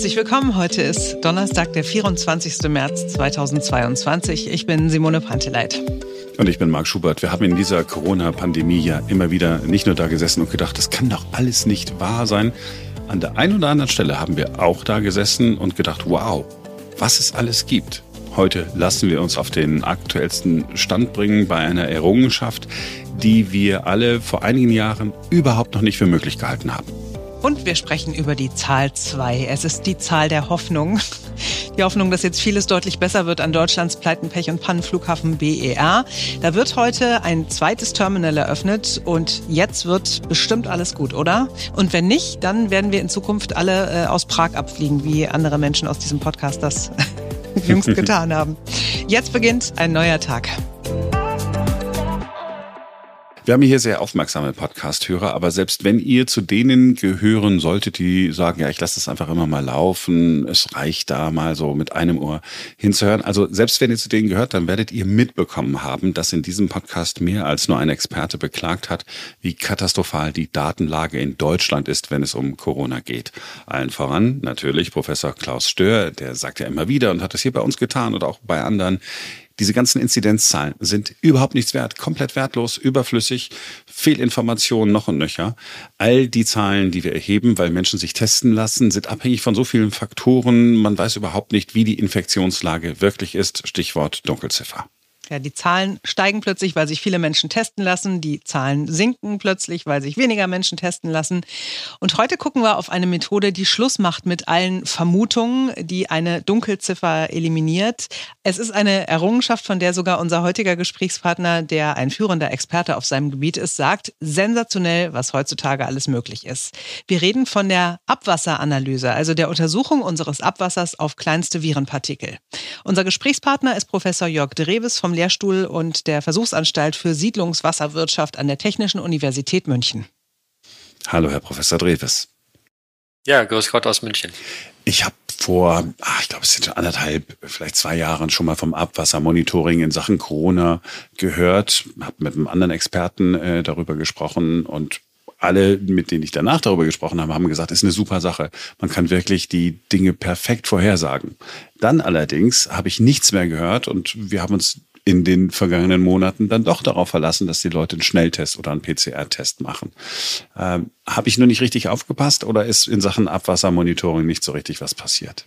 Herzlich willkommen. Heute ist Donnerstag, der 24. März 2022. Ich bin Simone Panteleit. Und ich bin Marc Schubert. Wir haben in dieser Corona-Pandemie ja immer wieder nicht nur da gesessen und gedacht, das kann doch alles nicht wahr sein. An der einen oder anderen Stelle haben wir auch da gesessen und gedacht, wow, was es alles gibt. Heute lassen wir uns auf den aktuellsten Stand bringen bei einer Errungenschaft, die wir alle vor einigen Jahren überhaupt noch nicht für möglich gehalten haben. Und wir sprechen über die Zahl 2. Es ist die Zahl der Hoffnung. Die Hoffnung, dass jetzt vieles deutlich besser wird an Deutschlands Pleiten, Pech und Pannenflughafen BER. Da wird heute ein zweites Terminal eröffnet und jetzt wird bestimmt alles gut, oder? Und wenn nicht, dann werden wir in Zukunft alle äh, aus Prag abfliegen, wie andere Menschen aus diesem Podcast das jüngst getan haben. Jetzt beginnt ein neuer Tag. Wir haben hier sehr aufmerksame Podcast-Hörer, aber selbst wenn ihr zu denen gehören solltet, die sagen, ja, ich lasse das einfach immer mal laufen, es reicht da mal so mit einem Ohr hinzuhören. Also selbst wenn ihr zu denen gehört, dann werdet ihr mitbekommen haben, dass in diesem Podcast mehr als nur ein Experte beklagt hat, wie katastrophal die Datenlage in Deutschland ist, wenn es um Corona geht. Allen voran natürlich Professor Klaus Stör, der sagt ja immer wieder und hat es hier bei uns getan und auch bei anderen, diese ganzen Inzidenzzahlen sind überhaupt nichts wert, komplett wertlos, überflüssig, Fehlinformationen noch und nöcher. All die Zahlen, die wir erheben, weil Menschen sich testen lassen, sind abhängig von so vielen Faktoren. Man weiß überhaupt nicht, wie die Infektionslage wirklich ist. Stichwort Dunkelziffer. Ja, die Zahlen steigen plötzlich, weil sich viele Menschen testen lassen. Die Zahlen sinken plötzlich, weil sich weniger Menschen testen lassen. Und heute gucken wir auf eine Methode, die Schluss macht mit allen Vermutungen, die eine Dunkelziffer eliminiert. Es ist eine Errungenschaft, von der sogar unser heutiger Gesprächspartner, der ein führender Experte auf seinem Gebiet ist, sagt, sensationell, was heutzutage alles möglich ist. Wir reden von der Abwasseranalyse, also der Untersuchung unseres Abwassers auf kleinste Virenpartikel. Unser Gesprächspartner ist Professor Jörg Dreves vom Lehrstuhl und der Versuchsanstalt für Siedlungswasserwirtschaft an der Technischen Universität München. Hallo, Herr Professor Dreves. Ja, grüß Gott aus München. Ich habe vor, ach, ich glaube, es sind schon anderthalb, vielleicht zwei Jahren schon mal vom Abwassermonitoring in Sachen Corona gehört, habe mit einem anderen Experten äh, darüber gesprochen und alle, mit denen ich danach darüber gesprochen habe, haben gesagt, ist eine super Sache. Man kann wirklich die Dinge perfekt vorhersagen. Dann allerdings habe ich nichts mehr gehört und wir haben uns in den vergangenen Monaten dann doch darauf verlassen, dass die Leute einen Schnelltest oder einen PCR-Test machen. Ähm, Habe ich nur nicht richtig aufgepasst oder ist in Sachen Abwassermonitoring nicht so richtig was passiert?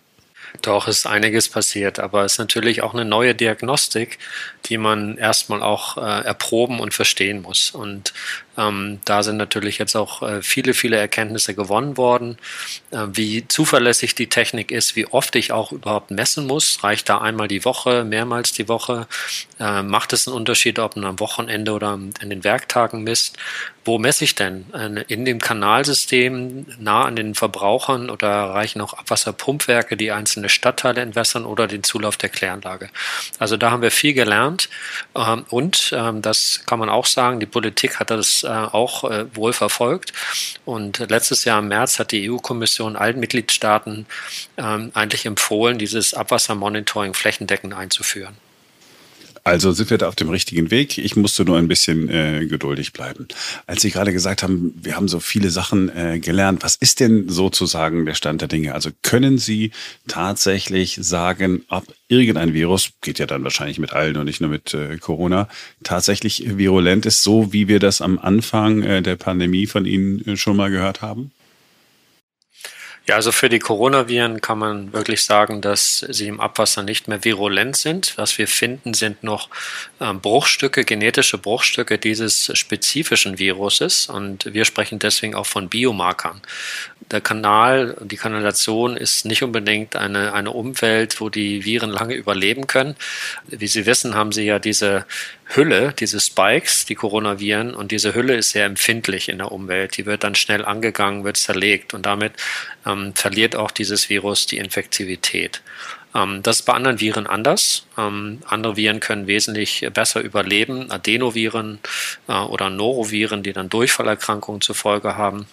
Doch, ist einiges passiert, aber es ist natürlich auch eine neue Diagnostik, die man erstmal auch äh, erproben und verstehen muss. Und ähm, da sind natürlich jetzt auch äh, viele, viele Erkenntnisse gewonnen worden, äh, wie zuverlässig die Technik ist, wie oft ich auch überhaupt messen muss. Reicht da einmal die Woche, mehrmals die Woche? Äh, macht es einen Unterschied, ob man am Wochenende oder in den Werktagen misst? Wo messe ich denn? In dem Kanalsystem nah an den Verbrauchern oder reichen auch Abwasserpumpwerke, die einzelne Stadtteile entwässern oder den Zulauf der Kläranlage? Also da haben wir viel gelernt ähm, und ähm, das kann man auch sagen, die Politik hat das äh, auch äh, wohl verfolgt. Und letztes Jahr im März hat die EU-Kommission allen Mitgliedstaaten ähm, eigentlich empfohlen, dieses Abwassermonitoring flächendeckend einzuführen. Also sind wir da auf dem richtigen Weg. Ich musste nur ein bisschen äh, geduldig bleiben. Als Sie gerade gesagt haben, wir haben so viele Sachen äh, gelernt, was ist denn sozusagen der Stand der Dinge? Also können Sie tatsächlich sagen, ob irgendein Virus, geht ja dann wahrscheinlich mit allen und nicht nur mit äh, Corona, tatsächlich virulent ist, so wie wir das am Anfang äh, der Pandemie von Ihnen äh, schon mal gehört haben? Ja, also für die Coronaviren kann man wirklich sagen, dass sie im Abwasser nicht mehr virulent sind. Was wir finden, sind noch äh, Bruchstücke, genetische Bruchstücke dieses spezifischen Viruses. Und wir sprechen deswegen auch von Biomarkern. Der Kanal, die Kanalisation ist nicht unbedingt eine, eine Umwelt, wo die Viren lange überleben können. Wie Sie wissen, haben sie ja diese Hülle, diese Spikes, die Coronaviren, und diese Hülle ist sehr empfindlich in der Umwelt. Die wird dann schnell angegangen, wird zerlegt und damit ähm, verliert auch dieses Virus die Infektivität. Ähm, das ist bei anderen Viren anders. Ähm, andere Viren können wesentlich besser überleben. Adenoviren äh, oder Noroviren, die dann Durchfallerkrankungen zur Folge haben.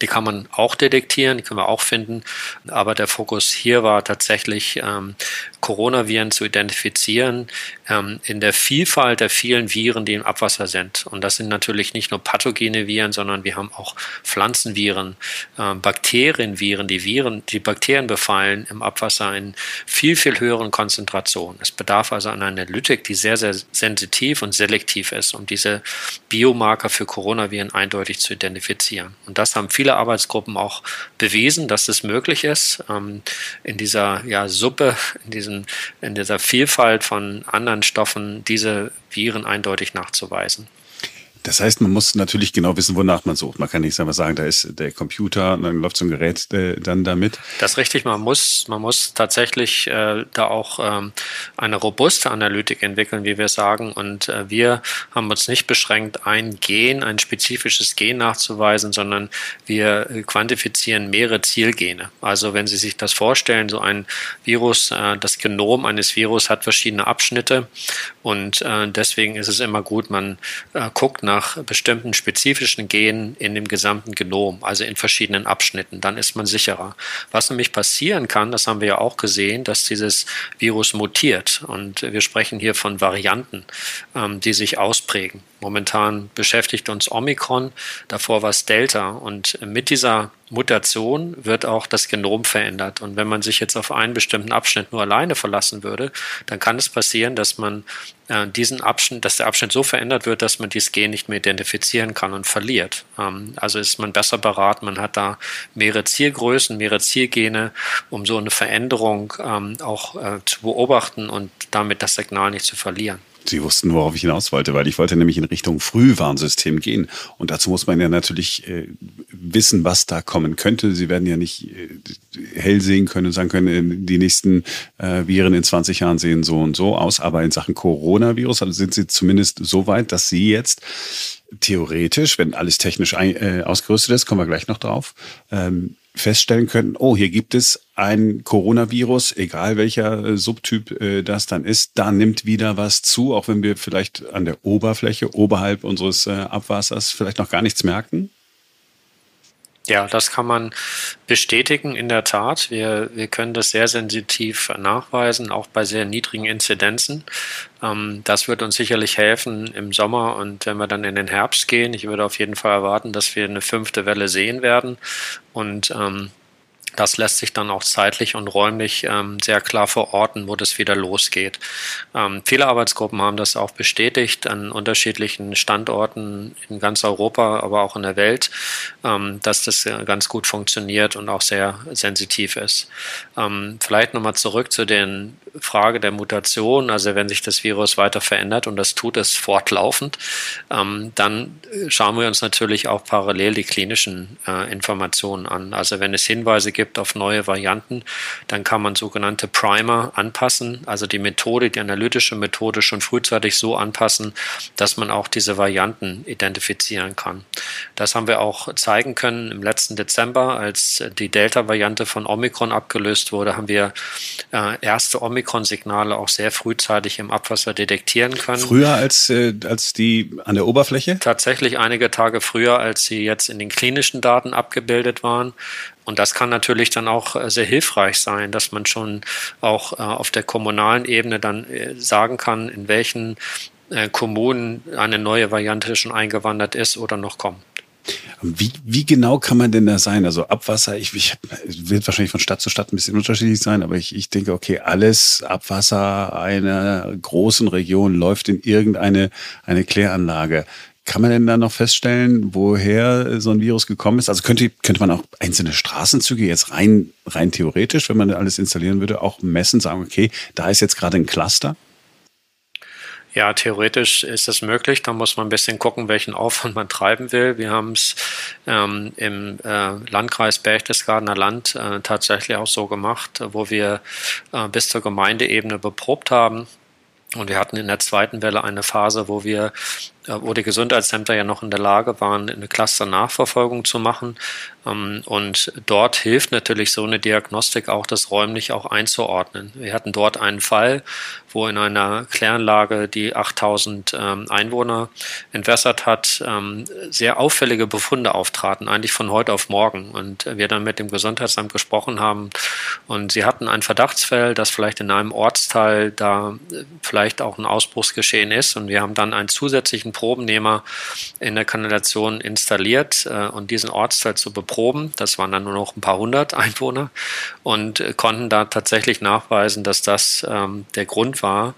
Die kann man auch detektieren, die können wir auch finden. Aber der Fokus hier war tatsächlich, ähm, Coronaviren zu identifizieren ähm, in der Vielfalt der vielen Viren, die im Abwasser sind. Und das sind natürlich nicht nur pathogene Viren, sondern wir haben auch Pflanzenviren, äh, Bakterienviren, die Viren, die Bakterien befallen im Abwasser in viel, viel höheren Konzentrationen. Es bedarf also einer Analytik, die sehr, sehr sensitiv und selektiv ist, um diese Biomarker für Coronaviren eindeutig zu identifizieren. Und das haben viele Arbeitsgruppen auch bewiesen, dass das möglich ist, ähm, in dieser ja, Suppe, in, diesen, in dieser Vielfalt von anderen Stoffen diese Viren eindeutig nachzuweisen. Das heißt, man muss natürlich genau wissen, wonach man sucht. Man kann nicht einfach sagen, da ist der Computer, dann läuft so ein Gerät äh, dann damit. Das ist richtig. Man muss, man muss tatsächlich äh, da auch ähm, eine robuste Analytik entwickeln, wie wir sagen. Und äh, wir haben uns nicht beschränkt, ein Gen, ein spezifisches Gen nachzuweisen, sondern wir quantifizieren mehrere Zielgene. Also wenn Sie sich das vorstellen, so ein Virus, äh, das Genom eines Virus hat verschiedene Abschnitte und äh, deswegen ist es immer gut, man äh, guckt nach bestimmten spezifischen Genen in dem gesamten Genom, also in verschiedenen Abschnitten. Dann ist man sicherer. Was nämlich passieren kann, das haben wir ja auch gesehen, dass dieses Virus mutiert. Und wir sprechen hier von Varianten, ähm, die sich ausprägen. Momentan beschäftigt uns Omikron, davor war es Delta. Und mit dieser Mutation wird auch das Genom verändert. Und wenn man sich jetzt auf einen bestimmten Abschnitt nur alleine verlassen würde, dann kann es passieren, dass man äh, diesen Abschnitt, dass der Abschnitt so verändert wird, dass man dieses Gen nicht mehr identifizieren kann und verliert. Ähm, also ist man besser beraten, man hat da mehrere Zielgrößen, mehrere Zielgene, um so eine Veränderung ähm, auch äh, zu beobachten und damit das Signal nicht zu verlieren. Sie wussten, worauf ich hinaus wollte, weil ich wollte nämlich in Richtung Frühwarnsystem gehen. Und dazu muss man ja natürlich äh, wissen, was da kommen könnte. Sie werden ja nicht äh, hell sehen können und sagen können, äh, die nächsten äh, Viren in 20 Jahren sehen so und so aus. Aber in Sachen Coronavirus also sind Sie zumindest so weit, dass Sie jetzt theoretisch, wenn alles technisch ein, äh, ausgerüstet ist, kommen wir gleich noch drauf, ähm, feststellen könnten, oh, hier gibt es ein Coronavirus, egal welcher äh, Subtyp äh, das dann ist, da nimmt wieder was zu, auch wenn wir vielleicht an der Oberfläche, oberhalb unseres äh, Abwassers vielleicht noch gar nichts merken? Ja, das kann man bestätigen, in der Tat. Wir, wir können das sehr sensitiv nachweisen, auch bei sehr niedrigen Inzidenzen. Ähm, das wird uns sicherlich helfen im Sommer und wenn wir dann in den Herbst gehen. Ich würde auf jeden Fall erwarten, dass wir eine fünfte Welle sehen werden. Und ähm, das lässt sich dann auch zeitlich und räumlich ähm, sehr klar verorten, wo das wieder losgeht. Ähm, viele Arbeitsgruppen haben das auch bestätigt an unterschiedlichen Standorten in ganz Europa, aber auch in der Welt, ähm, dass das ganz gut funktioniert und auch sehr sensitiv ist. Ähm, vielleicht nochmal zurück zu den Frage der Mutation, also wenn sich das Virus weiter verändert und das tut es fortlaufend, ähm, dann schauen wir uns natürlich auch parallel die klinischen äh, Informationen an. Also wenn es Hinweise gibt auf neue Varianten, dann kann man sogenannte Primer anpassen, also die Methode, die analytische Methode schon frühzeitig so anpassen, dass man auch diese Varianten identifizieren kann. Das haben wir auch zeigen können im letzten Dezember, als die Delta-Variante von Omikron abgelöst wurde, haben wir äh, erste Omikron Omikron-Signale auch sehr frühzeitig im Abwasser detektieren können. Früher als, äh, als die an der Oberfläche? Tatsächlich einige Tage früher, als sie jetzt in den klinischen Daten abgebildet waren. Und das kann natürlich dann auch äh, sehr hilfreich sein, dass man schon auch äh, auf der kommunalen Ebene dann äh, sagen kann, in welchen äh, Kommunen eine neue Variante schon eingewandert ist oder noch kommt. Wie, wie genau kann man denn da sein? Also Abwasser, ich, ich wird wahrscheinlich von Stadt zu Stadt ein bisschen unterschiedlich sein, aber ich, ich denke, okay, alles Abwasser einer großen Region läuft in irgendeine eine Kläranlage. Kann man denn da noch feststellen, woher so ein Virus gekommen ist? Also könnte, könnte man auch einzelne Straßenzüge jetzt rein, rein theoretisch, wenn man alles installieren würde, auch messen, sagen, okay, da ist jetzt gerade ein Cluster? Ja, theoretisch ist das möglich. Da muss man ein bisschen gucken, welchen Aufwand man treiben will. Wir haben es ähm, im äh, Landkreis Berchtesgadener Land äh, tatsächlich auch so gemacht, wo wir äh, bis zur Gemeindeebene beprobt haben. Und wir hatten in der zweiten Welle eine Phase, wo wir wo die Gesundheitsämter ja noch in der Lage waren, eine Cluster-Nachverfolgung zu machen. Ähm, und dort hilft natürlich so eine Diagnostik auch, das räumlich auch einzuordnen. Wir hatten dort einen Fall, wo in einer Kläranlage, die 8000 ähm, Einwohner entwässert hat, ähm, sehr auffällige Befunde auftraten, eigentlich von heute auf morgen. Und wir dann mit dem Gesundheitsamt gesprochen haben und sie hatten ein Verdachtsfall, dass vielleicht in einem Ortsteil da äh, vielleicht auch ein Ausbruchsgeschehen ist. Und wir haben dann einen zusätzlichen Probennehmer in der Kanalisation installiert äh, und diesen Ortsteil zu beproben. Das waren dann nur noch ein paar hundert Einwohner und äh, konnten da tatsächlich nachweisen, dass das ähm, der Grund war,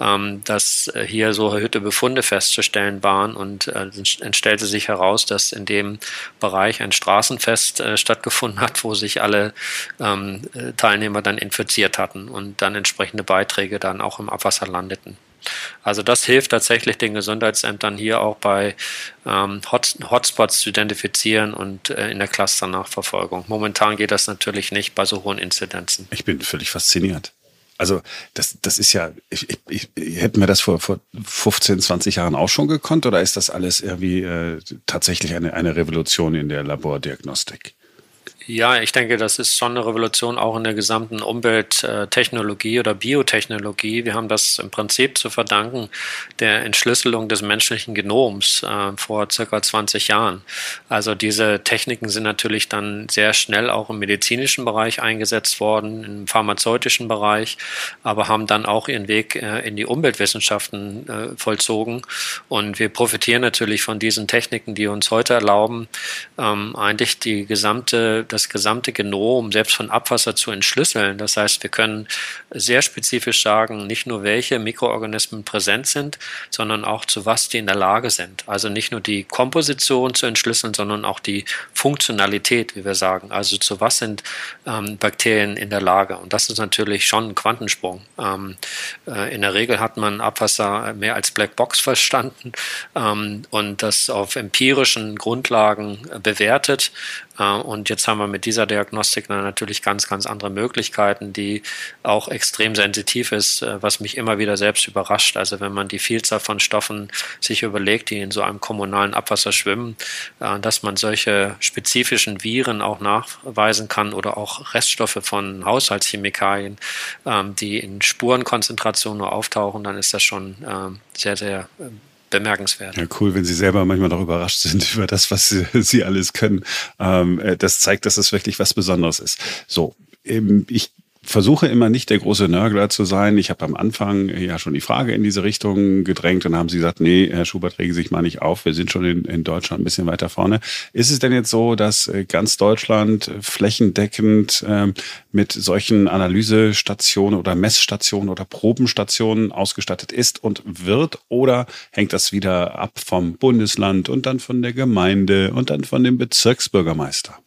ähm, dass äh, hier so erhöhte Befunde festzustellen waren und äh, es stellte sich heraus, dass in dem Bereich ein Straßenfest äh, stattgefunden hat, wo sich alle ähm, äh, Teilnehmer dann infiziert hatten und dann entsprechende Beiträge dann auch im Abwasser landeten. Also das hilft tatsächlich den Gesundheitsämtern hier auch bei ähm, Hot Hotspots zu identifizieren und äh, in der Cluster-Nachverfolgung. Momentan geht das natürlich nicht bei so hohen Inzidenzen. Ich bin völlig fasziniert. Also das, das ist ja, ich, ich, ich, hätten wir das vor, vor 15, 20 Jahren auch schon gekonnt oder ist das alles irgendwie äh, tatsächlich eine, eine Revolution in der Labordiagnostik? Ja, ich denke, das ist schon eine Revolution auch in der gesamten Umwelttechnologie oder Biotechnologie. Wir haben das im Prinzip zu verdanken der Entschlüsselung des menschlichen Genoms äh, vor circa 20 Jahren. Also diese Techniken sind natürlich dann sehr schnell auch im medizinischen Bereich eingesetzt worden, im pharmazeutischen Bereich, aber haben dann auch ihren Weg äh, in die Umweltwissenschaften äh, vollzogen. Und wir profitieren natürlich von diesen Techniken, die uns heute erlauben, ähm, eigentlich die gesamte das gesamte Genom selbst von Abwasser zu entschlüsseln. Das heißt, wir können sehr spezifisch sagen, nicht nur welche Mikroorganismen präsent sind, sondern auch zu was die in der Lage sind. Also nicht nur die Komposition zu entschlüsseln, sondern auch die Funktionalität, wie wir sagen. Also zu was sind ähm, Bakterien in der Lage. Und das ist natürlich schon ein Quantensprung. Ähm, äh, in der Regel hat man Abwasser mehr als Blackbox verstanden ähm, und das auf empirischen Grundlagen äh, bewertet. Äh, und jetzt haben wir mit dieser Diagnostik natürlich ganz, ganz andere Möglichkeiten, die auch extrem sensitiv ist, äh, was mich immer wieder selbst überrascht. Also wenn man die Vielzahl von Stoffen sich überlegt, die in so einem kommunalen Abwasser schwimmen, äh, dass man solche spezifischen Viren auch nachweisen kann oder auch Reststoffe von Haushaltschemikalien, ähm, die in Spurenkonzentration nur auftauchen, dann ist das schon ähm, sehr, sehr bemerkenswert. Ja, cool, wenn Sie selber manchmal noch überrascht sind über das, was Sie, Sie alles können. Ähm, äh, das zeigt, dass es wirklich was Besonderes ist. So, ich versuche immer nicht der große Nörgler zu sein. Ich habe am Anfang ja schon die Frage in diese Richtung gedrängt und haben sie gesagt, nee, Herr Schubert, regen Sie sich mal nicht auf. Wir sind schon in, in Deutschland ein bisschen weiter vorne. Ist es denn jetzt so, dass äh, ganz Deutschland flächendeckend ähm, mit solchen Analysestationen oder Messstationen oder Probenstationen ausgestattet ist und wird? Oder hängt das wieder ab vom Bundesland und dann von der Gemeinde und dann von dem Bezirksbürgermeister?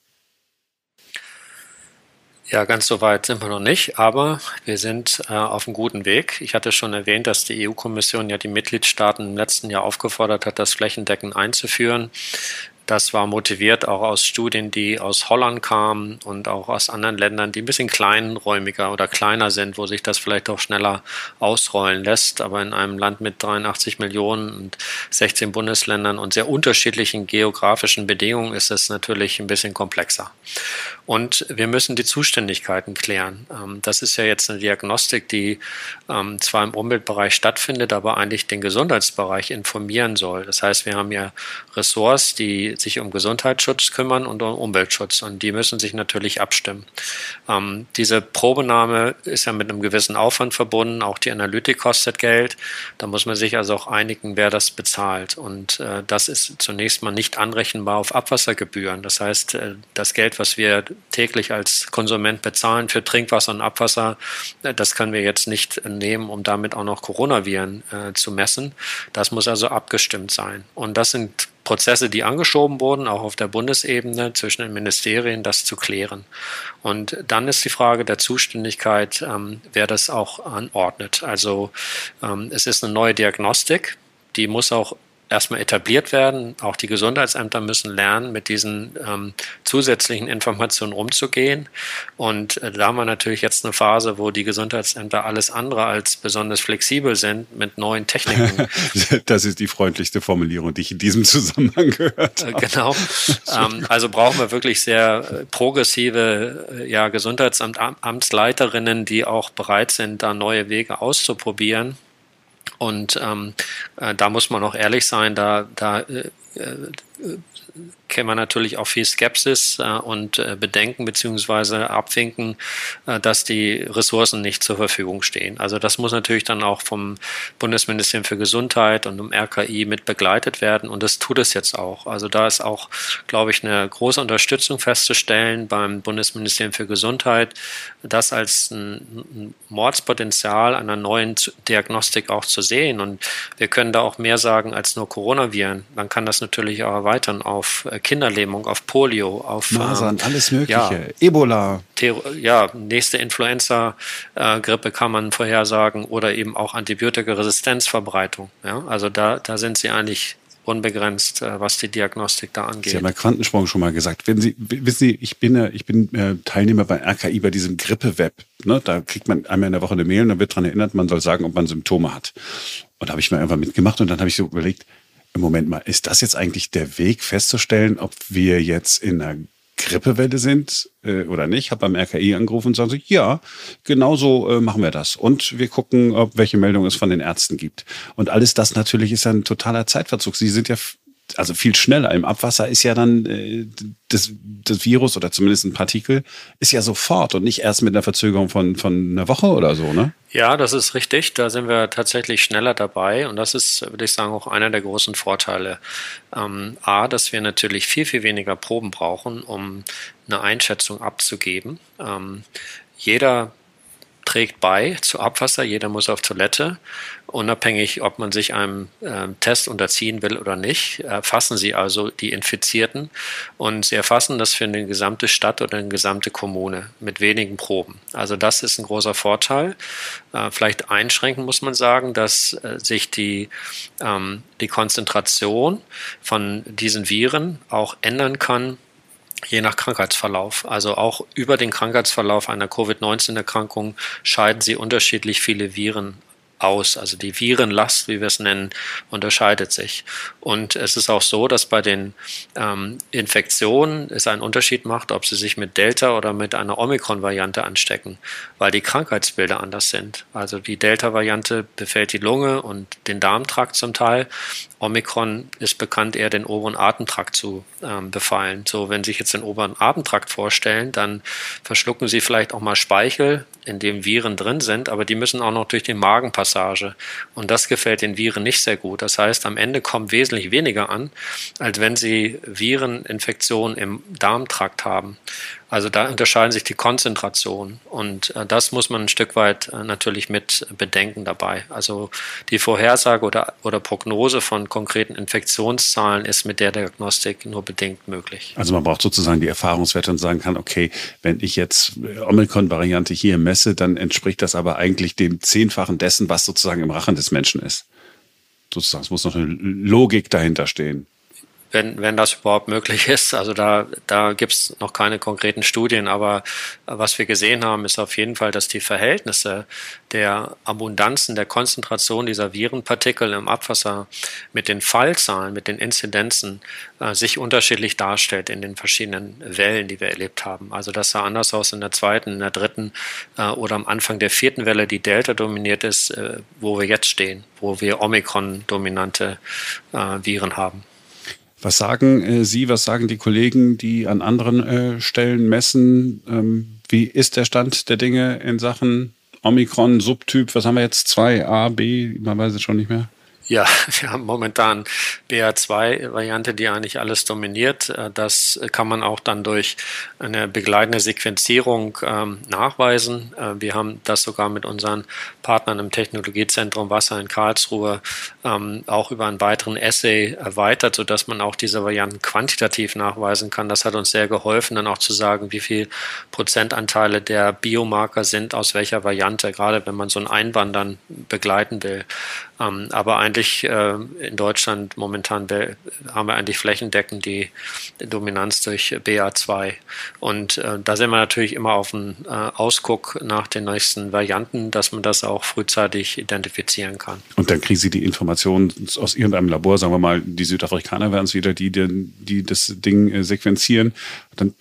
Ja, ganz so weit sind wir noch nicht, aber wir sind äh, auf einem guten Weg. Ich hatte schon erwähnt, dass die EU-Kommission ja die Mitgliedstaaten im letzten Jahr aufgefordert hat, das flächendeckend einzuführen. Das war motiviert auch aus Studien, die aus Holland kamen und auch aus anderen Ländern, die ein bisschen kleinräumiger oder kleiner sind, wo sich das vielleicht auch schneller ausrollen lässt. Aber in einem Land mit 83 Millionen und 16 Bundesländern und sehr unterschiedlichen geografischen Bedingungen ist es natürlich ein bisschen komplexer. Und wir müssen die Zuständigkeiten klären. Ähm, das ist ja jetzt eine Diagnostik, die ähm, zwar im Umweltbereich stattfindet, aber eigentlich den Gesundheitsbereich informieren soll. Das heißt, wir haben ja Ressorts, die sich um Gesundheitsschutz kümmern und um Umweltschutz. Und die müssen sich natürlich abstimmen. Ähm, diese Probenahme ist ja mit einem gewissen Aufwand verbunden. Auch die Analytik kostet Geld. Da muss man sich also auch einigen, wer das bezahlt. Und äh, das ist zunächst mal nicht anrechenbar auf Abwassergebühren. Das heißt, äh, das Geld, was wir täglich als Konsument bezahlen für Trinkwasser und Abwasser, äh, das können wir jetzt nicht nehmen, um damit auch noch Coronaviren äh, zu messen. Das muss also abgestimmt sein. Und das sind Prozesse, die angeschoben wurden, auch auf der Bundesebene zwischen den Ministerien, das zu klären. Und dann ist die Frage der Zuständigkeit, ähm, wer das auch anordnet. Also ähm, es ist eine neue Diagnostik, die muss auch erstmal etabliert werden. Auch die Gesundheitsämter müssen lernen, mit diesen ähm, zusätzlichen Informationen umzugehen. Und äh, da haben wir natürlich jetzt eine Phase, wo die Gesundheitsämter alles andere als besonders flexibel sind mit neuen Techniken. das ist die freundlichste Formulierung, die ich in diesem Zusammenhang gehört habe. Genau. ähm, also brauchen wir wirklich sehr äh, progressive äh, ja, Gesundheitsamtsleiterinnen, die auch bereit sind, da neue Wege auszuprobieren. Und ähm, äh, da muss man auch ehrlich sein, da, da äh, äh kennen wir natürlich auch viel Skepsis äh, und äh, Bedenken beziehungsweise Abwinken, äh, dass die Ressourcen nicht zur Verfügung stehen. Also das muss natürlich dann auch vom Bundesministerium für Gesundheit und dem RKI mit begleitet werden und das tut es jetzt auch. Also da ist auch, glaube ich, eine große Unterstützung festzustellen beim Bundesministerium für Gesundheit, das als ein, ein Mordspotenzial einer neuen Diagnostik auch zu sehen. Und wir können da auch mehr sagen als nur Coronaviren. Man kann das natürlich auch erweitern auf äh, Kinderlähmung, auf Polio, auf Masern, ähm, alles Mögliche, ja, Ebola. Ja, nächste Influenza-Grippe kann man vorhersagen oder eben auch Antibiotikaresistenzverbreitung. Ja, also da, da sind sie eigentlich unbegrenzt, äh, was die Diagnostik da angeht. Sie haben ja Quantensprung schon mal gesagt. Wenn Sie, wissen Sie, ich bin, ich bin äh, Teilnehmer bei RKI bei diesem Grippe-Web. Ne? Da kriegt man einmal in der Woche eine Mail und dann wird daran erinnert, man soll sagen, ob man Symptome hat. Und da habe ich mal einfach mitgemacht und dann habe ich so überlegt, Moment mal, ist das jetzt eigentlich der Weg festzustellen, ob wir jetzt in einer Grippewelle sind äh, oder nicht? Habe beim RKI angerufen und sagen sie, ja, genau so äh, machen wir das. Und wir gucken, ob welche Meldung es von den Ärzten gibt. Und alles das natürlich ist ein totaler Zeitverzug. Sie sind ja also viel schneller. Im Abwasser ist ja dann äh, das, das Virus oder zumindest ein Partikel ist ja sofort und nicht erst mit einer Verzögerung von, von einer Woche oder so, ne? Ja, das ist richtig. Da sind wir tatsächlich schneller dabei und das ist, würde ich sagen, auch einer der großen Vorteile. Ähm, A, dass wir natürlich viel, viel weniger Proben brauchen, um eine Einschätzung abzugeben. Ähm, jeder trägt bei zu Abwasser, jeder muss auf Toilette unabhängig, ob man sich einem äh, Test unterziehen will oder nicht, erfassen sie also die Infizierten und sie erfassen das für eine gesamte Stadt oder eine gesamte Kommune mit wenigen Proben. Also das ist ein großer Vorteil. Äh, vielleicht einschränken muss man sagen, dass äh, sich die, ähm, die Konzentration von diesen Viren auch ändern kann je nach Krankheitsverlauf. Also auch über den Krankheitsverlauf einer Covid-19-Erkrankung scheiden sie unterschiedlich viele Viren aus. Also die Virenlast, wie wir es nennen, unterscheidet sich. Und es ist auch so, dass bei den ähm, Infektionen es einen Unterschied macht, ob sie sich mit Delta oder mit einer Omikron-Variante anstecken, weil die Krankheitsbilder anders sind. Also die Delta-Variante befällt die Lunge und den Darmtrakt zum Teil. Omikron ist bekannt, eher den oberen Atemtrakt zu ähm, befallen. So, wenn Sie sich jetzt den oberen Atemtrakt vorstellen, dann verschlucken Sie vielleicht auch mal Speichel, in dem Viren drin sind, aber die müssen auch noch durch die Magenpassage. Und das gefällt den Viren nicht sehr gut. Das heißt, am Ende kommen wesentlich weniger an, als wenn sie Vireninfektionen im Darmtrakt haben. Also da unterscheiden sich die Konzentrationen und äh, das muss man ein Stück weit äh, natürlich mit bedenken dabei. Also die Vorhersage oder, oder Prognose von konkreten Infektionszahlen ist mit der Diagnostik nur bedingt möglich. Also man braucht sozusagen die Erfahrungswerte und sagen kann, okay, wenn ich jetzt äh, Omikron-Variante hier messe, dann entspricht das aber eigentlich dem Zehnfachen dessen, was sozusagen im Rachen des Menschen ist. Sozusagen, es muss noch eine Logik dahinter stehen wenn, wenn das überhaupt möglich ist. Also da, da gibt es noch keine konkreten Studien, aber was wir gesehen haben, ist auf jeden Fall, dass die Verhältnisse der Abundanzen, der Konzentration dieser Virenpartikel im Abwasser mit den Fallzahlen, mit den Inzidenzen äh, sich unterschiedlich darstellt in den verschiedenen Wellen, die wir erlebt haben. Also das sah anders aus in der zweiten, in der dritten äh, oder am Anfang der vierten Welle, die Delta dominiert ist, äh, wo wir jetzt stehen, wo wir Omikron-dominante äh, Viren haben. Was sagen äh, Sie, was sagen die Kollegen, die an anderen äh, Stellen messen? Ähm, wie ist der Stand der Dinge in Sachen Omikron, Subtyp? Was haben wir jetzt? 2, A, B? Man weiß es schon nicht mehr. Ja, wir haben momentan BA2-Variante, die eigentlich alles dominiert. Äh, das kann man auch dann durch eine begleitende Sequenzierung ähm, nachweisen. Äh, wir haben das sogar mit unseren Partnern im Technologiezentrum Wasser in Karlsruhe ähm, auch über einen weiteren Essay erweitert, sodass man auch diese Varianten quantitativ nachweisen kann. Das hat uns sehr geholfen, dann auch zu sagen, wie viel Prozentanteile der Biomarker sind aus welcher Variante, gerade wenn man so ein Einwandern begleiten will. Ähm, aber eigentlich äh, in Deutschland momentan haben wir eigentlich flächendeckend die Dominanz durch BA2. Und äh, da sind wir natürlich immer auf dem äh, Ausguck nach den nächsten Varianten, dass man das auch frühzeitig identifizieren kann. Und dann kriegen Sie die Informationen aus irgendeinem Labor, sagen wir mal, die Südafrikaner werden es wieder, die, die, die das Ding äh, sequenzieren. Dann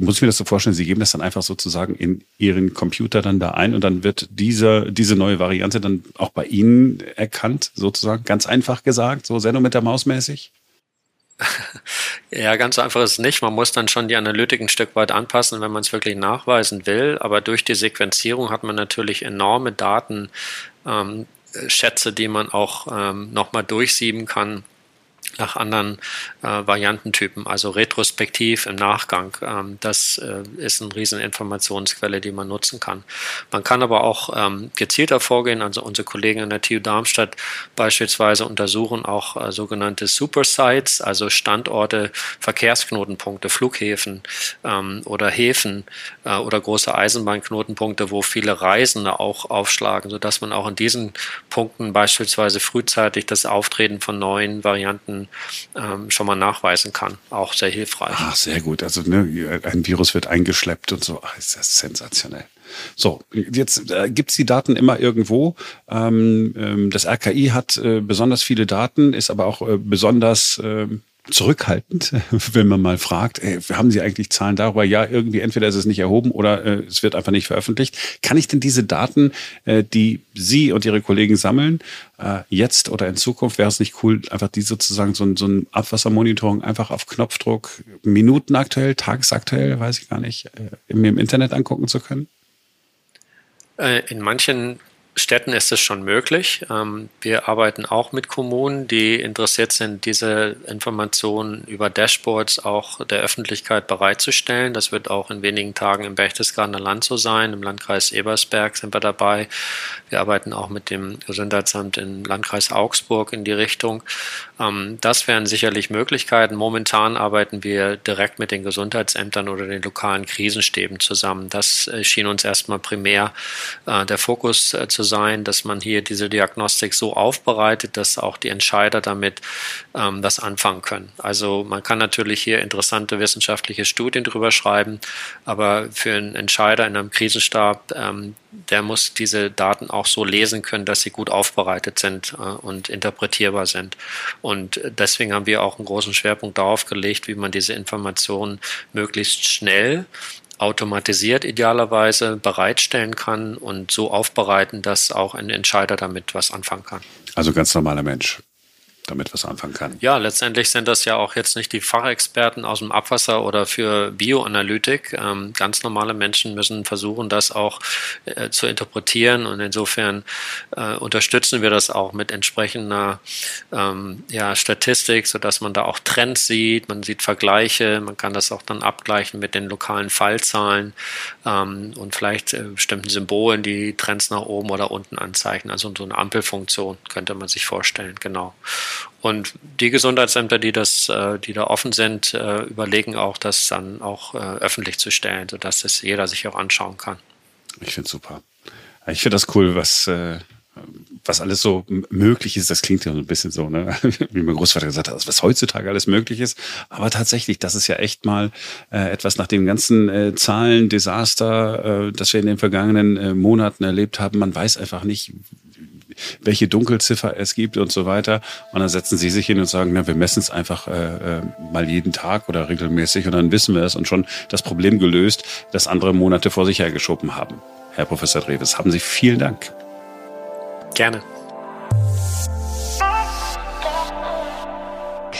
muss ich mir das so vorstellen, Sie geben das dann einfach sozusagen in Ihren Computer dann da ein und dann wird diese, diese neue Variante dann auch bei Ihnen erkannt, sozusagen, ganz einfach gesagt, so Sendung mit der Maus mäßig? Ja, ganz einfach ist es nicht. Man muss dann schon die Analytik ein Stück weit anpassen, wenn man es wirklich nachweisen will. Aber durch die Sequenzierung hat man natürlich enorme Datenschätze, ähm, die man auch ähm, nochmal durchsieben kann nach anderen äh, Variantentypen, also retrospektiv im Nachgang. Ähm, das äh, ist eine riesen Informationsquelle, die man nutzen kann. Man kann aber auch ähm, gezielter vorgehen, also unsere Kollegen an der TU Darmstadt beispielsweise untersuchen auch äh, sogenannte Supersites, also Standorte, Verkehrsknotenpunkte, Flughäfen ähm, oder Häfen äh, oder große Eisenbahnknotenpunkte, wo viele Reisende auch aufschlagen, sodass man auch in diesen Punkten beispielsweise frühzeitig das Auftreten von neuen Varianten ähm, schon mal nachweisen kann. Auch sehr hilfreich. Ach, sehr gut. Also ne, ein Virus wird eingeschleppt und so. Ach, ist das sensationell. So, jetzt äh, gibt es die Daten immer irgendwo. Ähm, ähm, das RKI hat äh, besonders viele Daten, ist aber auch äh, besonders ähm, zurückhaltend, wenn man mal fragt, ey, haben Sie eigentlich Zahlen darüber? Ja, irgendwie entweder ist es nicht erhoben oder äh, es wird einfach nicht veröffentlicht. Kann ich denn diese Daten, äh, die Sie und Ihre Kollegen sammeln, äh, jetzt oder in Zukunft, wäre es nicht cool, einfach die sozusagen so ein, so ein Abwassermonitoring einfach auf Knopfdruck, minutenaktuell, tagesaktuell, weiß ich gar nicht, äh, mir im Internet angucken zu können? Äh, in manchen Städten ist es schon möglich. Ähm, wir arbeiten auch mit Kommunen, die interessiert sind, diese Informationen über Dashboards auch der Öffentlichkeit bereitzustellen. Das wird auch in wenigen Tagen im Berchtesgadener Land so sein. Im Landkreis Ebersberg sind wir dabei. Wir arbeiten auch mit dem Gesundheitsamt im Landkreis Augsburg in die Richtung. Ähm, das wären sicherlich Möglichkeiten. Momentan arbeiten wir direkt mit den Gesundheitsämtern oder den lokalen Krisenstäben zusammen. Das schien uns erstmal primär äh, der Fokus äh, zu sein, dass man hier diese Diagnostik so aufbereitet, dass auch die Entscheider damit ähm, was anfangen können. Also man kann natürlich hier interessante wissenschaftliche Studien drüber schreiben, aber für einen Entscheider in einem Krisenstab, ähm, der muss diese Daten auch so lesen können, dass sie gut aufbereitet sind äh, und interpretierbar sind. Und deswegen haben wir auch einen großen Schwerpunkt darauf gelegt, wie man diese Informationen möglichst schnell automatisiert idealerweise bereitstellen kann und so aufbereiten, dass auch ein Entscheider damit was anfangen kann. Also ganz normaler Mensch damit was anfangen kann. Ja, letztendlich sind das ja auch jetzt nicht die Fachexperten aus dem Abwasser oder für Bioanalytik. Ähm, ganz normale Menschen müssen versuchen, das auch äh, zu interpretieren und insofern äh, unterstützen wir das auch mit entsprechender ähm, ja, Statistik, sodass man da auch Trends sieht, man sieht Vergleiche, man kann das auch dann abgleichen mit den lokalen Fallzahlen ähm, und vielleicht äh, bestimmten Symbolen, die Trends nach oben oder unten anzeigen. Also so eine Ampelfunktion könnte man sich vorstellen, genau. Und die Gesundheitsämter, die das, äh, die da offen sind, äh, überlegen auch, das dann auch äh, öffentlich zu stellen, sodass das jeder sich auch anschauen kann. Ich finde es super. Ich finde das cool, was, was alles so möglich ist. Das klingt ja so ein bisschen so, ne? wie mein Großvater gesagt hat, was heutzutage alles möglich ist. Aber tatsächlich, das ist ja echt mal etwas nach dem ganzen Zahlen, Desaster, das wir in den vergangenen Monaten erlebt haben. Man weiß einfach nicht, welche Dunkelziffer es gibt und so weiter. Und dann setzen sie sich hin und sagen, na, wir messen es einfach äh, äh, mal jeden Tag oder regelmäßig und dann wissen wir es und schon das Problem gelöst, das andere Monate vor sich hergeschoben haben. Herr Professor Dreves, haben Sie vielen Dank. Gerne.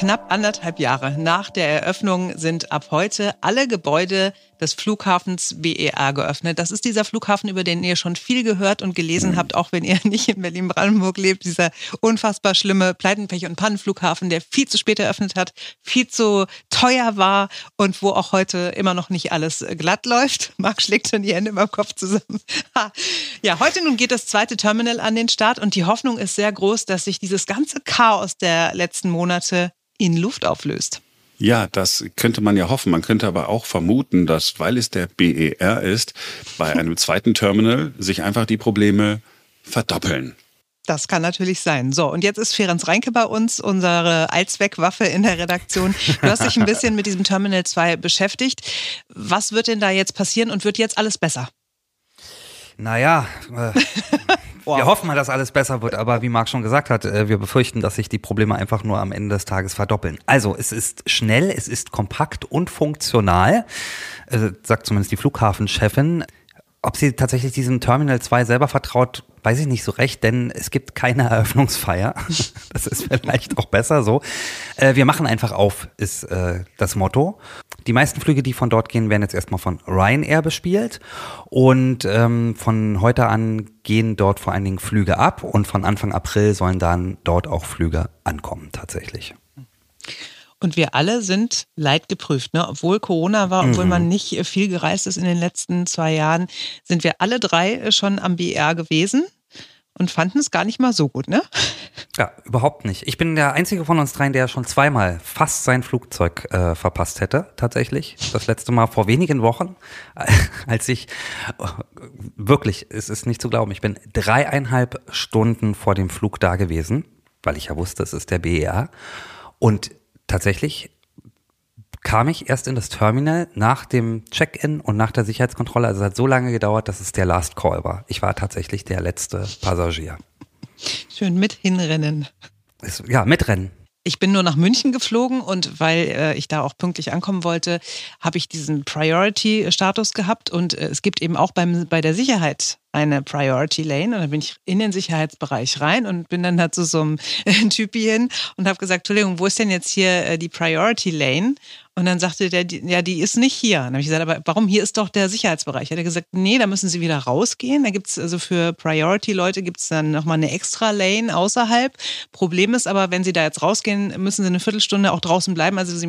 Knapp anderthalb Jahre nach der Eröffnung sind ab heute alle Gebäude des Flughafens BER geöffnet. Das ist dieser Flughafen, über den ihr schon viel gehört und gelesen habt, auch wenn ihr nicht in Berlin-Brandenburg lebt. Dieser unfassbar schlimme Pleitenpech- und Pannenflughafen, der viel zu spät eröffnet hat, viel zu teuer war und wo auch heute immer noch nicht alles glatt läuft. Marc schlägt schon die Hände im Kopf zusammen. ja, heute nun geht das zweite Terminal an den Start und die Hoffnung ist sehr groß, dass sich dieses ganze Chaos der letzten Monate in Luft auflöst. Ja, das könnte man ja hoffen. Man könnte aber auch vermuten, dass, weil es der BER ist, bei einem zweiten Terminal sich einfach die Probleme verdoppeln. Das kann natürlich sein. So, und jetzt ist Ferenc Reinke bei uns, unsere Allzweckwaffe in der Redaktion. Du hast dich ein bisschen mit diesem Terminal 2 beschäftigt. Was wird denn da jetzt passieren und wird jetzt alles besser? Naja, äh, wow. wir hoffen mal, dass alles besser wird, aber wie Marc schon gesagt hat, äh, wir befürchten, dass sich die Probleme einfach nur am Ende des Tages verdoppeln. Also es ist schnell, es ist kompakt und funktional, äh, sagt zumindest die Flughafenchefin. Ob sie tatsächlich diesem Terminal 2 selber vertraut, weiß ich nicht so recht, denn es gibt keine Eröffnungsfeier. Das ist vielleicht auch besser so. Äh, wir machen einfach auf, ist äh, das Motto. Die meisten Flüge, die von dort gehen, werden jetzt erstmal von Ryanair bespielt. Und ähm, von heute an gehen dort vor allen Dingen Flüge ab und von Anfang April sollen dann dort auch Flüge ankommen tatsächlich. Und wir alle sind leidgeprüft. Ne? Obwohl Corona war, obwohl mhm. man nicht viel gereist ist in den letzten zwei Jahren, sind wir alle drei schon am BR gewesen und fanden es gar nicht mal so gut, ne? Ja, überhaupt nicht. Ich bin der einzige von uns dreien, der schon zweimal fast sein Flugzeug äh, verpasst hätte, tatsächlich. Das letzte Mal vor wenigen Wochen, als ich wirklich, es ist nicht zu glauben, ich bin dreieinhalb Stunden vor dem Flug da gewesen, weil ich ja wusste, es ist der BER. Und tatsächlich kam ich erst in das Terminal nach dem Check-in und nach der Sicherheitskontrolle. Also es hat so lange gedauert, dass es der Last Call war. Ich war tatsächlich der letzte Passagier. Schön mit hinrennen. Ja, mitrennen. Ich bin nur nach München geflogen und weil äh, ich da auch pünktlich ankommen wollte, habe ich diesen Priority-Status gehabt und äh, es gibt eben auch beim, bei der Sicherheit eine Priority Lane und dann bin ich in den Sicherheitsbereich rein und bin dann da zu so einem Typi hin und habe gesagt, Entschuldigung, wo ist denn jetzt hier äh, die Priority Lane? Und dann sagte der, ja, die ist nicht hier. dann habe ich gesagt, aber warum? Hier ist doch der Sicherheitsbereich. Hat er gesagt, nee, da müssen Sie wieder rausgehen. Da gibt es also für Priority-Leute gibt es dann nochmal eine extra Lane außerhalb. Problem ist aber, wenn Sie da jetzt rausgehen, müssen Sie eine Viertelstunde auch draußen bleiben. Also Sie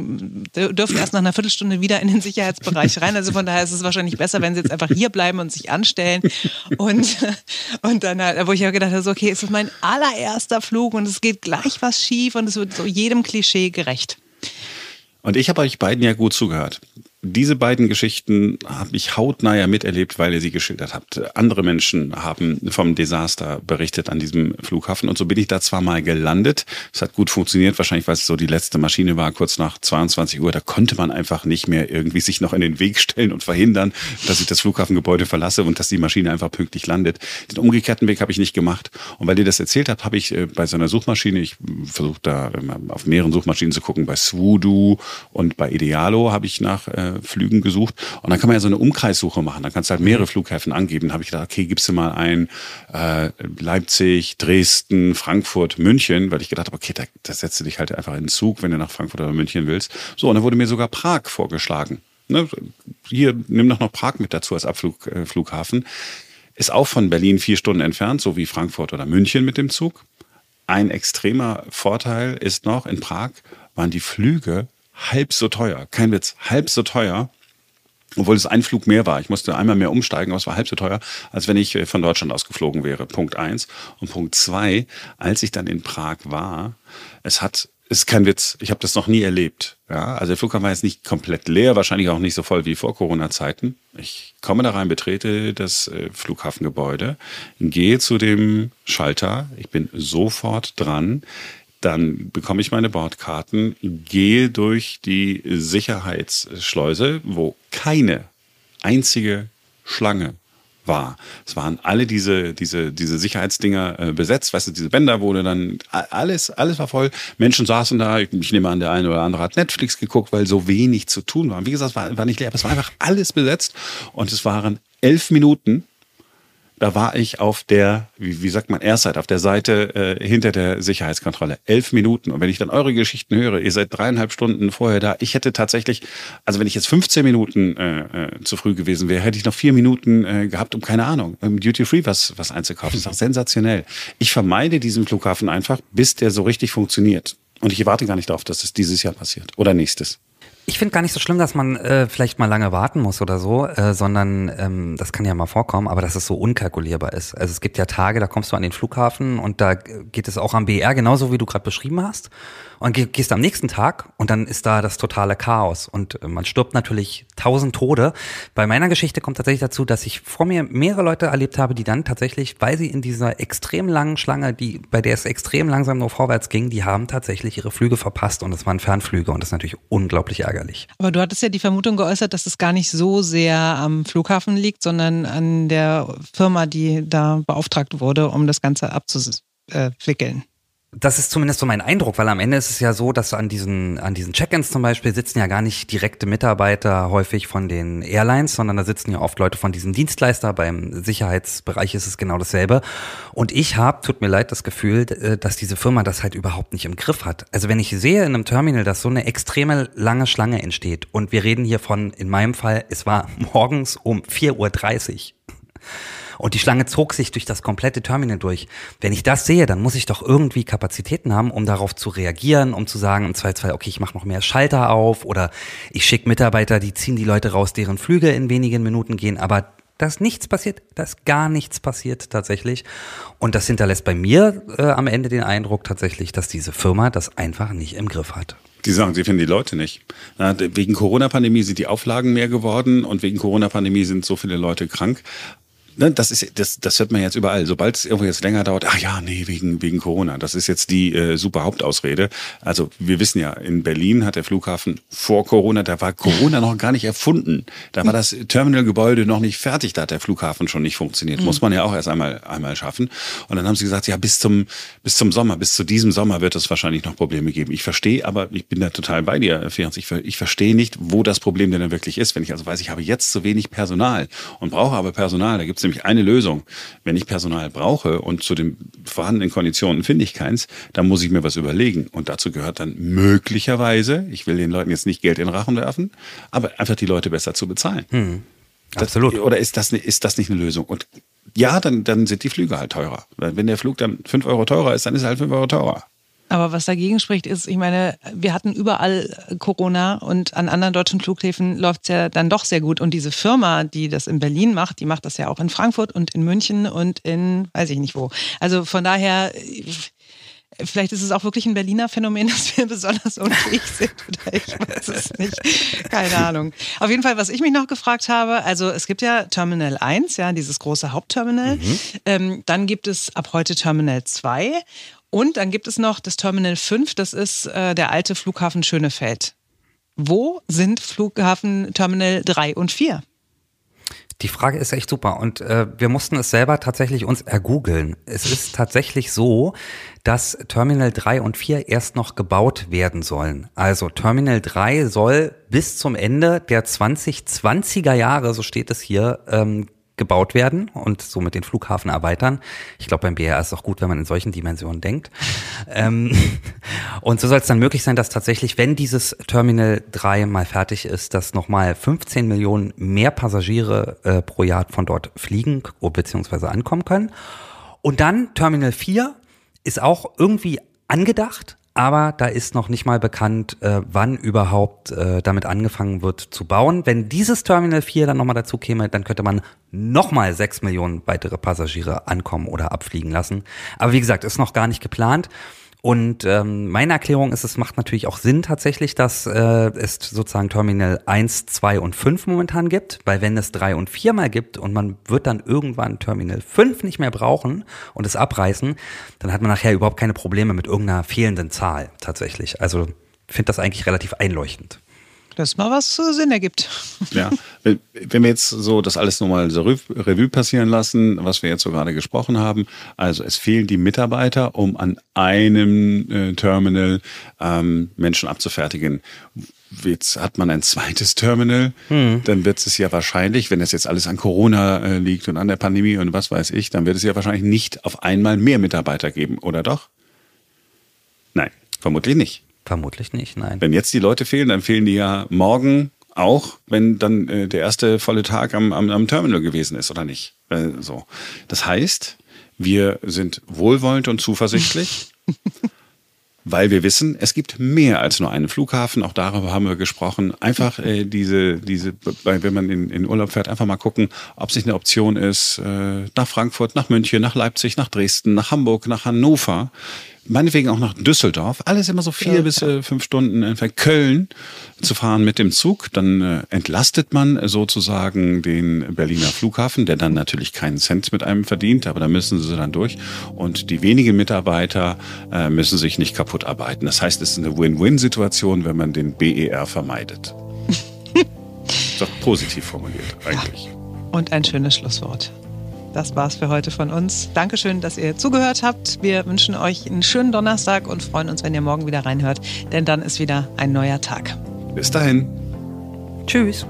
dürfen erst nach einer Viertelstunde wieder in den Sicherheitsbereich rein. Also von daher ist es wahrscheinlich besser, wenn Sie jetzt einfach hier bleiben und sich anstellen. Und, und dann, halt, wo ich ja gedacht habe, so, okay, es ist mein allererster Flug und es geht gleich was schief und es wird so jedem Klischee gerecht. Und ich habe euch beiden ja gut zugehört diese beiden Geschichten habe ich hautnah ja miterlebt, weil ihr sie geschildert habt. Andere Menschen haben vom Desaster berichtet an diesem Flughafen und so bin ich da zwar mal gelandet. Es hat gut funktioniert, wahrscheinlich weil es so die letzte Maschine war, kurz nach 22 Uhr. Da konnte man einfach nicht mehr irgendwie sich noch in den Weg stellen und verhindern, dass ich das Flughafengebäude verlasse und dass die Maschine einfach pünktlich landet. Den umgekehrten Weg habe ich nicht gemacht. Und weil ihr das erzählt habt, habe ich äh, bei so einer Suchmaschine, ich versuche da auf mehreren Suchmaschinen zu gucken, bei Swoodoo und bei Idealo habe ich nach äh, Flügen gesucht. Und dann kann man ja so eine Umkreissuche machen. Dann kannst du halt mehrere Flughäfen angeben. Da habe ich gedacht, okay, gibst du mal ein äh, Leipzig, Dresden, Frankfurt, München, weil ich gedacht habe, okay, da, da setzt du dich halt einfach in den Zug, wenn du nach Frankfurt oder München willst. So, und dann wurde mir sogar Prag vorgeschlagen. Ne? Hier, nimm doch noch Prag mit dazu als Abflughafen. Äh, Ist auch von Berlin vier Stunden entfernt, so wie Frankfurt oder München mit dem Zug. Ein extremer Vorteil ist noch, in Prag waren die Flüge halb so teuer. Kein Witz, halb so teuer. Obwohl es ein Flug mehr war. Ich musste einmal mehr umsteigen, aber es war halb so teuer, als wenn ich äh, von Deutschland aus geflogen wäre. Punkt eins. Und Punkt zwei, als ich dann in Prag war, es hat ist kein Witz. Ich habe das noch nie erlebt. Ja, also der Flughafen war jetzt nicht komplett leer, wahrscheinlich auch nicht so voll wie vor Corona-Zeiten. Ich komme da rein, betrete das äh, Flughafengebäude, gehe zu dem Schalter, ich bin sofort dran. Dann bekomme ich meine Bordkarten, gehe durch die Sicherheitsschleuse, wo keine einzige Schlange war. Es waren alle diese, diese, diese Sicherheitsdinger äh, besetzt, weißt du, diese Bänder wurde dann, alles, alles war voll. Menschen saßen da, ich, ich nehme an, der eine oder andere hat Netflix geguckt, weil so wenig zu tun war. Wie gesagt, es war, war nicht leer, aber es war einfach alles besetzt und es waren elf Minuten da war ich auf der, wie, wie sagt man, Airside, auf der Seite äh, hinter der Sicherheitskontrolle. Elf Minuten. Und wenn ich dann eure Geschichten höre, ihr seid dreieinhalb Stunden vorher da. Ich hätte tatsächlich, also wenn ich jetzt 15 Minuten äh, äh, zu früh gewesen wäre, hätte ich noch vier Minuten äh, gehabt, um keine Ahnung, im Duty Free was, was einzukaufen. Das ist auch sensationell. Ich vermeide diesen Flughafen einfach, bis der so richtig funktioniert. Und ich erwarte gar nicht darauf, dass es dieses Jahr passiert oder nächstes. Ich finde gar nicht so schlimm, dass man äh, vielleicht mal lange warten muss oder so, äh, sondern ähm, das kann ja mal vorkommen, aber dass es so unkalkulierbar ist. Also es gibt ja Tage, da kommst du an den Flughafen und da geht es auch am BR genauso, wie du gerade beschrieben hast. Und gehst am nächsten Tag und dann ist da das totale Chaos. Und äh, man stirbt natürlich tausend Tode. Bei meiner Geschichte kommt tatsächlich dazu, dass ich vor mir mehrere Leute erlebt habe, die dann tatsächlich, weil sie in dieser extrem langen Schlange, die, bei der es extrem langsam nur vorwärts ging, die haben tatsächlich ihre Flüge verpasst und es waren Fernflüge und das ist natürlich unglaublich ärgerlich. Aber du hattest ja die Vermutung geäußert, dass es gar nicht so sehr am Flughafen liegt, sondern an der Firma, die da beauftragt wurde, um das Ganze abzuwickeln. Das ist zumindest so mein Eindruck, weil am Ende ist es ja so, dass an diesen, an diesen Check-ins zum Beispiel sitzen ja gar nicht direkte Mitarbeiter häufig von den Airlines, sondern da sitzen ja oft Leute von diesem Dienstleister. Beim Sicherheitsbereich ist es genau dasselbe. Und ich habe, tut mir leid, das Gefühl, äh, dass diese Firma das halt überhaupt nicht im Griff hat. Also wenn ich sehe in einem Terminal, dass so eine extreme lange Schlange entsteht und wir reden hier von, in meinem Fall, es war morgens um 4.30 Uhr. Und die Schlange zog sich durch das komplette Terminal durch. Wenn ich das sehe, dann muss ich doch irgendwie Kapazitäten haben, um darauf zu reagieren, um zu sagen, im Zweifelsfall, okay, ich mache noch mehr Schalter auf oder ich schicke Mitarbeiter, die ziehen die Leute raus, deren Flüge in wenigen Minuten gehen. Aber dass nichts passiert, dass gar nichts passiert tatsächlich. Und das hinterlässt bei mir äh, am Ende den Eindruck tatsächlich, dass diese Firma das einfach nicht im Griff hat. Die sagen, sie finden die Leute nicht. wegen Corona-Pandemie sind die Auflagen mehr geworden und wegen Corona-Pandemie sind so viele Leute krank ne, das ist, das, das hört man jetzt überall. Sobald es irgendwo jetzt länger dauert, ach ja, nee, wegen, wegen Corona. Das ist jetzt die äh, super Hauptausrede. Also wir wissen ja, in Berlin hat der Flughafen vor Corona, da war Corona noch gar nicht erfunden. Da war das Terminalgebäude noch nicht fertig, da hat der Flughafen schon nicht funktioniert. Mhm. Muss man ja auch erst einmal, einmal schaffen. Und dann haben sie gesagt, ja, bis zum, bis zum Sommer, bis zu diesem Sommer wird es wahrscheinlich noch Probleme geben. Ich verstehe, aber ich bin da total bei dir, Ferenc. Ich, ich verstehe nicht, wo das Problem denn wirklich ist. Wenn ich also weiß, ich habe jetzt zu wenig Personal und brauche aber Personal, da gibt es nämlich eine Lösung. Wenn ich Personal brauche und zu den vorhandenen Konditionen finde ich keins, dann muss ich mir was überlegen. Und dazu gehört dann möglicherweise, ich will den Leuten jetzt nicht Geld in den Rachen werfen, aber einfach die Leute besser zu bezahlen. Hm. Absolut. Das, oder ist das, ist das nicht eine Lösung? Und ja, dann, dann sind die Flüge halt teurer. Wenn der Flug dann fünf Euro teurer ist, dann ist er halt fünf Euro teurer. Aber was dagegen spricht, ist, ich meine, wir hatten überall Corona und an anderen deutschen Flughäfen läuft es ja dann doch sehr gut. Und diese Firma, die das in Berlin macht, die macht das ja auch in Frankfurt und in München und in weiß ich nicht wo. Also von daher. Vielleicht ist es auch wirklich ein Berliner Phänomen, dass wir besonders unfähig sind. Oder ich weiß es nicht. Keine Ahnung. Auf jeden Fall, was ich mich noch gefragt habe, also es gibt ja Terminal 1, ja, dieses große Hauptterminal. Mhm. Ähm, dann gibt es ab heute Terminal 2. Und dann gibt es noch das Terminal 5, das ist äh, der alte Flughafen Schönefeld. Wo sind Flughafen Terminal 3 und 4? Die Frage ist echt super und äh, wir mussten es selber tatsächlich uns ergoogeln. Es ist tatsächlich so, dass Terminal 3 und 4 erst noch gebaut werden sollen. Also Terminal 3 soll bis zum Ende der 2020er Jahre, so steht es hier, ähm, gebaut werden und somit den Flughafen erweitern. Ich glaube, beim BR ist es auch gut, wenn man in solchen Dimensionen denkt. ähm, und so soll es dann möglich sein, dass tatsächlich, wenn dieses Terminal 3 mal fertig ist, dass nochmal 15 Millionen mehr Passagiere äh, pro Jahr von dort fliegen bzw. ankommen können. Und dann Terminal 4 ist auch irgendwie angedacht, aber da ist noch nicht mal bekannt, äh, wann überhaupt äh, damit angefangen wird zu bauen. Wenn dieses Terminal 4 dann nochmal dazu käme, dann könnte man nochmal sechs Millionen weitere Passagiere ankommen oder abfliegen lassen. Aber wie gesagt, ist noch gar nicht geplant. Und ähm, meine Erklärung ist, es macht natürlich auch Sinn tatsächlich, dass äh, es sozusagen Terminal 1, 2 und 5 momentan gibt, weil wenn es 3 und 4 mal gibt und man wird dann irgendwann Terminal 5 nicht mehr brauchen und es abreißen, dann hat man nachher überhaupt keine Probleme mit irgendeiner fehlenden Zahl tatsächlich. Also finde das eigentlich relativ einleuchtend dass mal was Sinn ergibt. Ja, wenn wir jetzt so das alles nochmal so Revue passieren lassen, was wir jetzt so gerade gesprochen haben, also es fehlen die Mitarbeiter, um an einem äh, Terminal ähm, Menschen abzufertigen. Jetzt hat man ein zweites Terminal, hm. dann wird es ja wahrscheinlich, wenn das jetzt alles an Corona äh, liegt und an der Pandemie und was weiß ich, dann wird es ja wahrscheinlich nicht auf einmal mehr Mitarbeiter geben, oder doch? Nein, vermutlich nicht. Vermutlich nicht, nein. Wenn jetzt die Leute fehlen, dann fehlen die ja morgen auch, wenn dann äh, der erste volle Tag am, am, am Terminal gewesen ist, oder nicht? Äh, so. Das heißt, wir sind wohlwollend und zuversichtlich, weil wir wissen, es gibt mehr als nur einen Flughafen. Auch darüber haben wir gesprochen. Einfach äh, diese, diese, wenn man in, in Urlaub fährt, einfach mal gucken, ob es nicht eine Option ist, äh, nach Frankfurt, nach München, nach Leipzig, nach Dresden, nach Hamburg, nach Hannover meinetwegen auch nach Düsseldorf, alles immer so vier ja, bis äh, fünf Stunden entfernt, Köln zu fahren mit dem Zug, dann äh, entlastet man sozusagen den Berliner Flughafen, der dann natürlich keinen Cent mit einem verdient, aber da müssen sie dann durch und die wenigen Mitarbeiter äh, müssen sich nicht kaputt arbeiten. Das heißt, es ist eine Win-Win-Situation, wenn man den BER vermeidet. ist doch positiv formuliert eigentlich. Ja. Und ein schönes Schlusswort. Das war's für heute von uns. Dankeschön, dass ihr zugehört habt. Wir wünschen euch einen schönen Donnerstag und freuen uns, wenn ihr morgen wieder reinhört, denn dann ist wieder ein neuer Tag. Bis dahin. Tschüss.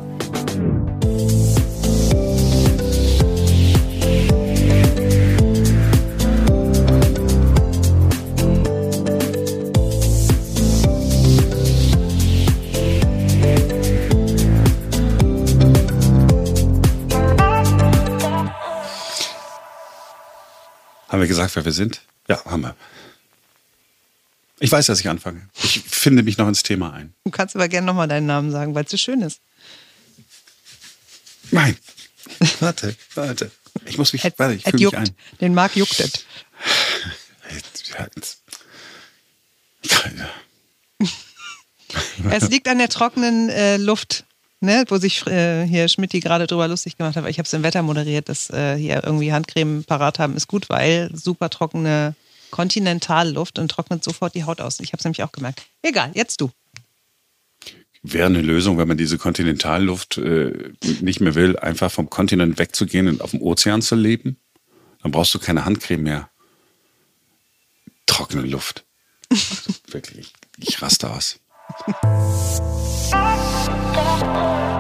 Haben wir gesagt, wer wir sind? Ja, haben wir. Ich weiß, dass ich anfange. Ich finde mich noch ins Thema ein. Du kannst aber gerne nochmal deinen Namen sagen, weil es so schön ist. Nein. Warte, warte. Ich muss mich, warte, ich fühle mich ein. Den Marc juckt es. es liegt an der trockenen äh, Luft ne, wo sich äh, hier Schmidt gerade drüber lustig gemacht hat, ich habe es im Wetter moderiert, dass äh, hier irgendwie Handcreme parat haben, ist gut, weil super trockene Kontinentalluft und trocknet sofort die Haut aus. Ich habe es nämlich auch gemerkt. Egal, jetzt du. Wäre eine Lösung, wenn man diese Kontinentalluft äh, nicht mehr will, einfach vom Kontinent wegzugehen und auf dem Ozean zu leben? Dann brauchst du keine Handcreme mehr. Trockene Luft. Also wirklich, ich raste aus. Stop.